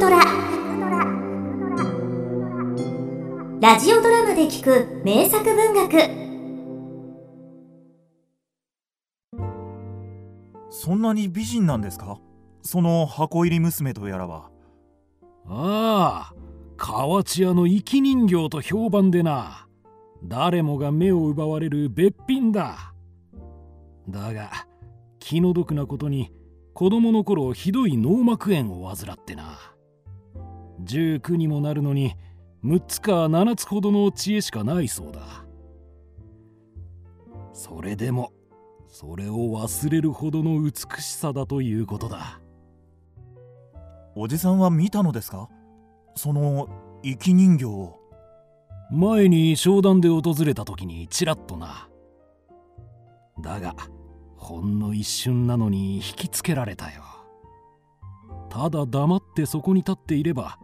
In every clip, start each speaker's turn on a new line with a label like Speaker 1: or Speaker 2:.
Speaker 1: トラ。ラジオドラマで聞く名作文学。
Speaker 2: そんなに美人なんですか？その箱入り娘とやらは。
Speaker 3: ああ河内屋の生き人形と評判でな。誰もが目を奪われるべっぴんだ。だが気の毒なことに子供の頃ひどい脳膜炎を患ってな19にもなるのに6つか7つほどの知恵しかないそうだ。それでもそれを忘れるほどの美しさだということだ。
Speaker 2: おじさんは見たのですか？その生き人形を。
Speaker 3: 前に商談で訪れた時にちらっとな。だがほんの一瞬なのに引きつけられたよ。ただ黙ってそこに立っていれば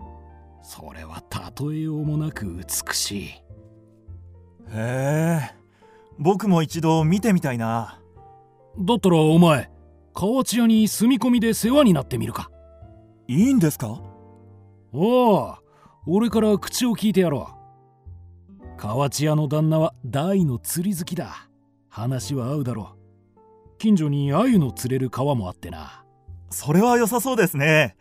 Speaker 3: それは例えようもなく美しい。
Speaker 2: へえ僕も一度見てみたいな。
Speaker 3: だったらお前河内屋に住み込みで世話になってみるか。
Speaker 2: いいんですか？
Speaker 3: おお俺から口を聞いてやろう。河内屋の旦那は大の釣り好きだ。話は合うだろう。近所に鮎の釣れる川もあってな。
Speaker 2: それは良さそうですね。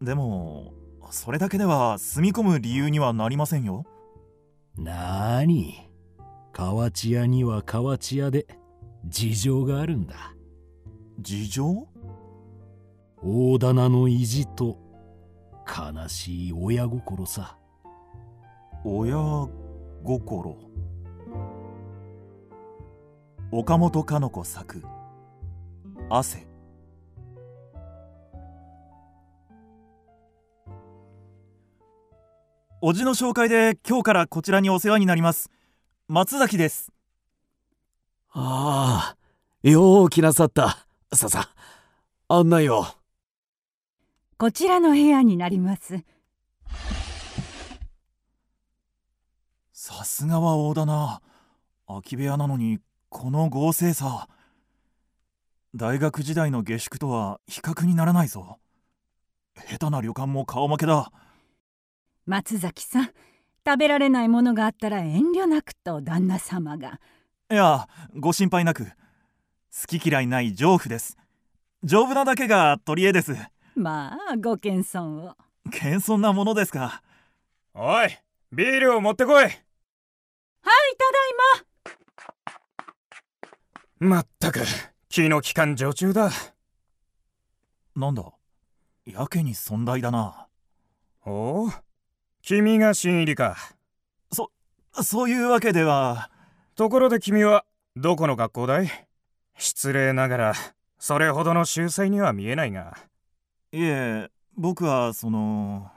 Speaker 2: でもそれだけでは住み込む理由にはなりませんよ。
Speaker 3: なーに？河内屋には河内屋で事情があるんだ。
Speaker 2: 事情？
Speaker 3: 大棚の意地と悲しい親心さ。
Speaker 2: 親心。岡本かの子作汗おじの紹介で今日からこちらにお世話になります。松崎です。
Speaker 4: ああよう来なさった。ささ案内を。
Speaker 5: こちらの部屋になります。
Speaker 2: さすがは大だな空き部屋なのにこの豪勢さ。大学時代の下宿とは比較にならないぞ。下手な旅館も顔負けだ
Speaker 5: 松崎さん食べられないものがあったら遠慮なくと旦那様が。
Speaker 2: いやご心配なく。好き嫌いない丈夫です。丈夫なだけが取り柄です。
Speaker 5: まあご謙遜を。
Speaker 2: 謙遜なものですか。
Speaker 6: おいビールを持ってこい。
Speaker 5: はいただい
Speaker 6: ま。ったく気の利かん常駐だ。
Speaker 2: なんだやけに尊大だな。
Speaker 6: おお君が新入りか。
Speaker 2: そそういうわけでは。
Speaker 6: ところで君はどこの学校だい？失礼ながらそれほどの秀才には見えないが。
Speaker 2: いえ僕はその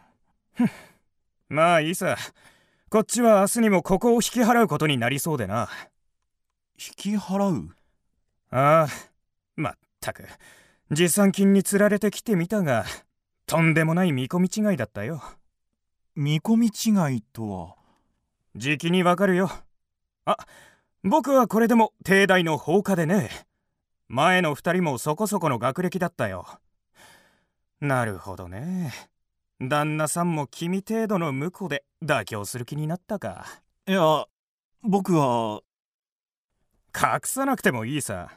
Speaker 6: まあいいさ。こっちは明日にもここを引き払うことになりそうでな。
Speaker 2: 引き払う？
Speaker 6: ああまったく。持参金につられてきてみたがとんでもない見込み違いだったよ
Speaker 2: 見込み違いとは？
Speaker 6: じきにわかるよ。あ僕はこれでも帝大の放課でね。前の二人もそこそこの学歴だったよ。なるほどね。旦那さんも君程度の婿で妥協する気になったか。
Speaker 2: いや僕は。
Speaker 6: 隠さなくてもいいさ。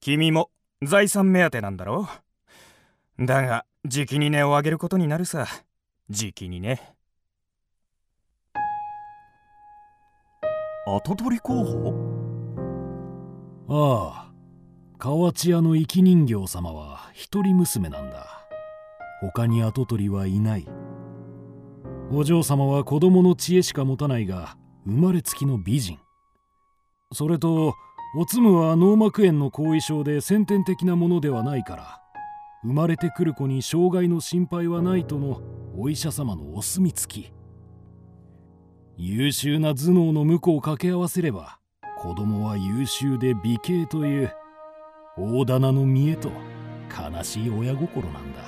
Speaker 6: 君も財産目当てなんだろ。だがじきに値を上げることになるさ。じきにね
Speaker 2: 跡取り候補？
Speaker 3: ああ河内屋の生き人形様は一人娘なんだ。他に跡取りはいない。お嬢様は子供の知恵しか持たないが生まれつきの美人。それとおつむは脳膜炎の後遺症で先天的なものではないから生まれてくる子に障害の心配はないとのお医者様のお墨付き。優秀な頭脳の婿を掛け合わせれば子供は優秀で美形という大棚の見栄と悲しい親心なんだ。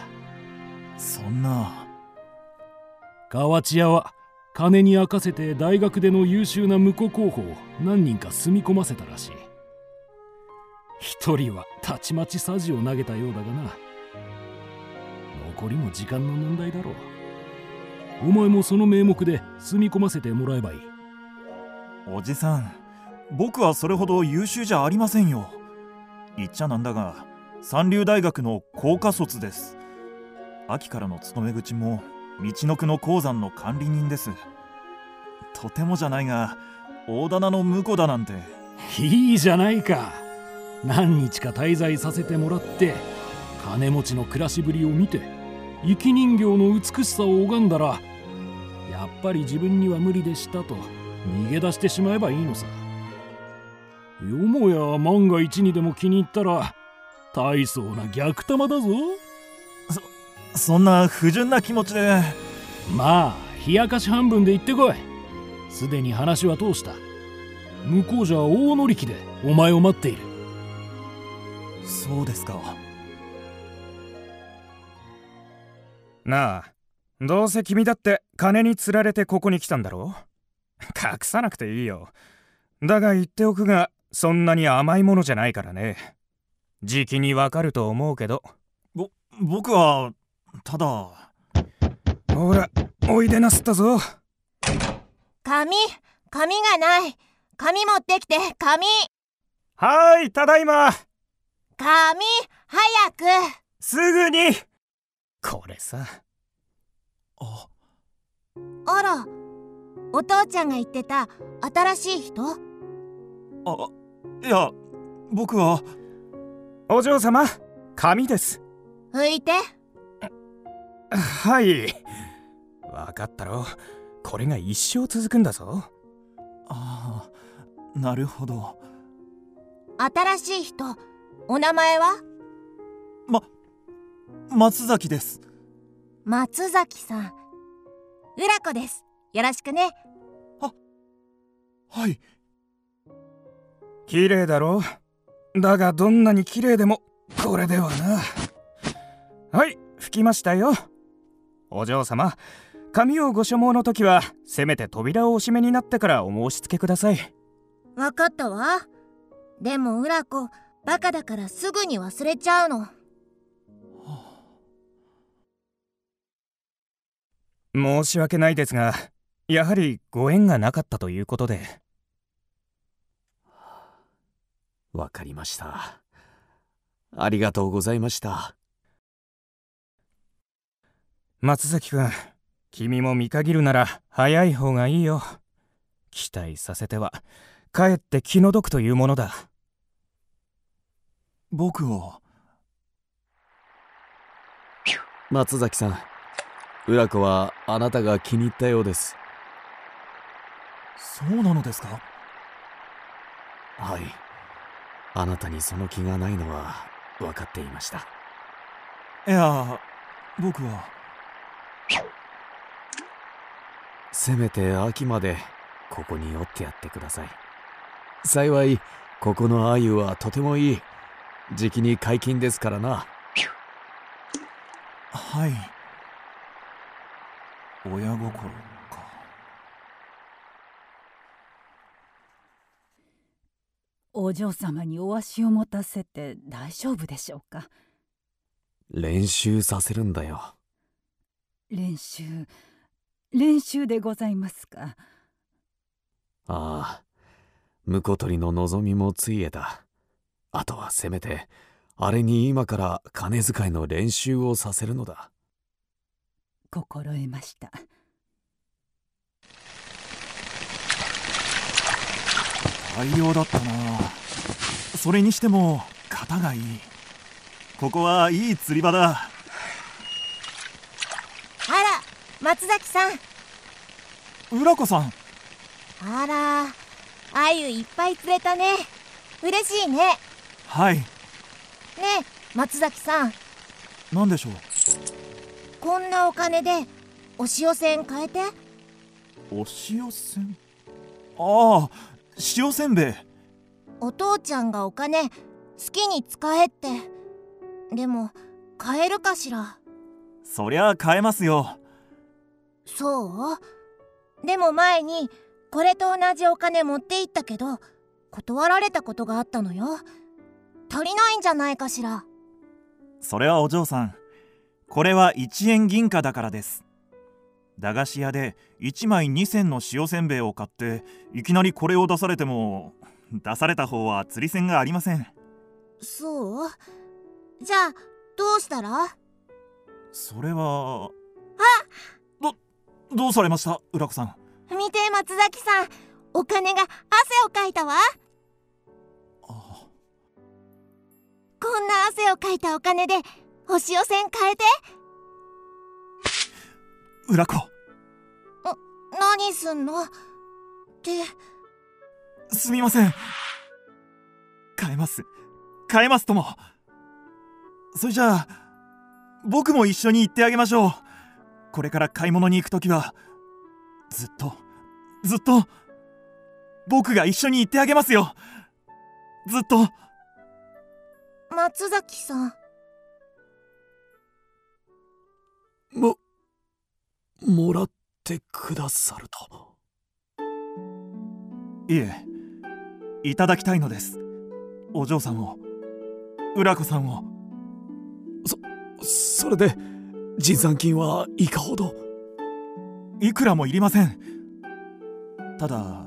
Speaker 2: そんな。
Speaker 3: 河内屋は金に明かせて大学での優秀な婿候補を何人か住み込ませたらしい。一人はたちまちさじを投げたようだがな。残りも時間の問題だろうお前もその名目で住み込ませてもらえばいい。
Speaker 2: おじさん僕はそれほど優秀じゃありませんよ。言っちゃなんだが三流大学の工科卒です。秋からの勤め口も道の区の鉱山の管理人です。とてもじゃないが大棚の婿だなんて。
Speaker 3: いいじゃないか。何日か滞在させてもらって金持ちの暮らしぶりを見て生き人形の美しさを拝んだらぱり自分には無理でしたと逃げ出してしまえばいいのさ。よもや万が一にでも気に入ったら大層な逆玉だぞ。
Speaker 2: そんな不純な気持ちで。
Speaker 3: まあ冷やかし半分で行ってこい。すでに話は通した。向こうじゃ大乗り気でお前を待っている。
Speaker 2: そうですか。
Speaker 6: なあどうせ君だって金に釣られてここに来たんだろ 隠さなくていいよ。だが言っておくがそんなに甘いものじゃないからね。時期にわかると思うけど。
Speaker 2: ぼ僕はただ。
Speaker 6: ほらおいでなすったぞ。
Speaker 7: 紙紙がない。紙持ってきて紙。
Speaker 6: はーいただいま。
Speaker 7: 紙早く。
Speaker 6: すぐに。これさ
Speaker 2: あ。
Speaker 7: あら。お父ちゃんが言ってた新しい人？
Speaker 2: あいや僕は。
Speaker 6: お嬢様紙です。
Speaker 7: 拭いて。
Speaker 6: はい。わかったろ。これが一生続くんだぞ。
Speaker 2: ああなるほど。
Speaker 7: 新しい人お名前は？
Speaker 2: 松崎です
Speaker 7: 松崎さん。浦子です。よろしくね。
Speaker 2: はい。
Speaker 6: 綺麗だろ？だがどんなに綺麗でもこれではな。はい拭きましたよ。お嬢様紙をご所望の時はせめて扉をお閉めになってからお申し付けください。
Speaker 7: わかったわ。でも浦子バカだからすぐに忘れちゃうの
Speaker 6: 申し訳ないですがやはりご縁がなかったということで。
Speaker 4: わかりました。ありがとうございました。
Speaker 6: 松崎君君も見限るなら早い方がいいよ。期待させては。かえって気の毒というものだ。
Speaker 2: 僕を。
Speaker 4: 松崎さん浦子はあなたが気に入ったようです。
Speaker 2: そうなのですか？
Speaker 4: はい。あなたにその気がないのは分かっていました。
Speaker 2: いや僕は。
Speaker 4: せめて秋までここにおってやってください。幸いここの鮎はとてもいい時期に解禁ですからな。
Speaker 2: はい親心か。
Speaker 5: お嬢様にお足を持たせて大丈夫でしょうか？
Speaker 4: 練習させるんだよ。
Speaker 5: 練習。練習でございますか？
Speaker 4: ああ婿取りの望みもついえた。あとはせめてあれに今から金遣いの練習をさせるのだ
Speaker 5: 心得ました。
Speaker 2: 大量だったな。それにしても型がいい。ここはいい釣り場だ。
Speaker 7: あら松崎さん。
Speaker 2: 浦子さん。
Speaker 7: あらあゆいっぱい釣れたね。嬉しいね。ね
Speaker 2: はい。
Speaker 7: え松崎さん。
Speaker 2: 何でしょう？
Speaker 7: こんなお金でお塩線買えて。
Speaker 2: お塩せん？ああ塩せんべい。
Speaker 7: お父ちゃんがお金好きに使えって。でも買えるかしら？
Speaker 2: そりゃ買えますよ。
Speaker 7: そう？でも前にこれと同じお金持って行ったけど断られたことがあったのよ。足りないんじゃないかしら？
Speaker 2: それはお嬢さんこれは1円銀貨だからです。駄菓子屋で1枚2銭の塩せんべいを買っていきなりこれを出されても出された方は釣り銭がありません。
Speaker 7: そう？じゃあどうしたら？
Speaker 2: それは
Speaker 7: あ！
Speaker 2: どどうされました？浦子さん。
Speaker 7: 見て松崎さん。お金が汗をかいたわ。
Speaker 2: あ。
Speaker 7: こんな汗をかいたお金でお塩銭変えて。
Speaker 2: 浦子。
Speaker 7: 何すんの？って。
Speaker 2: すみません。変えます。変えますとも。それじゃあ僕も一緒に行ってあげましょう。これから買い物に行くときはずっとずっと僕が一緒に行ってあげますよ。ずっと。
Speaker 7: 松崎さん
Speaker 4: もらってくださると。
Speaker 2: いえいただきたいのです。お嬢さんを浦子さんを。
Speaker 4: それで持参金はいかほど？
Speaker 2: いくらもいりません。ただ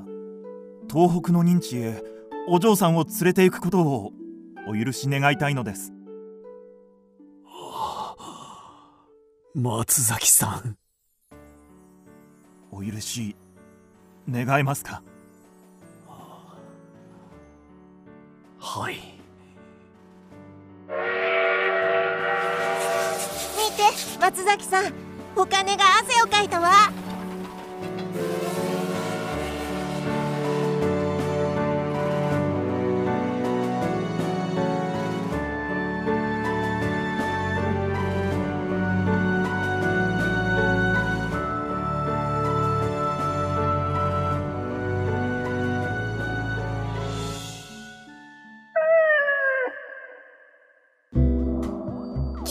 Speaker 2: 東北の認知へお嬢さんを連れて行くことをお許し願いたいのです。
Speaker 4: 松崎さん
Speaker 2: お許し願えますか？
Speaker 4: はい。
Speaker 7: 見て松崎さん。お金が汗をかいたわ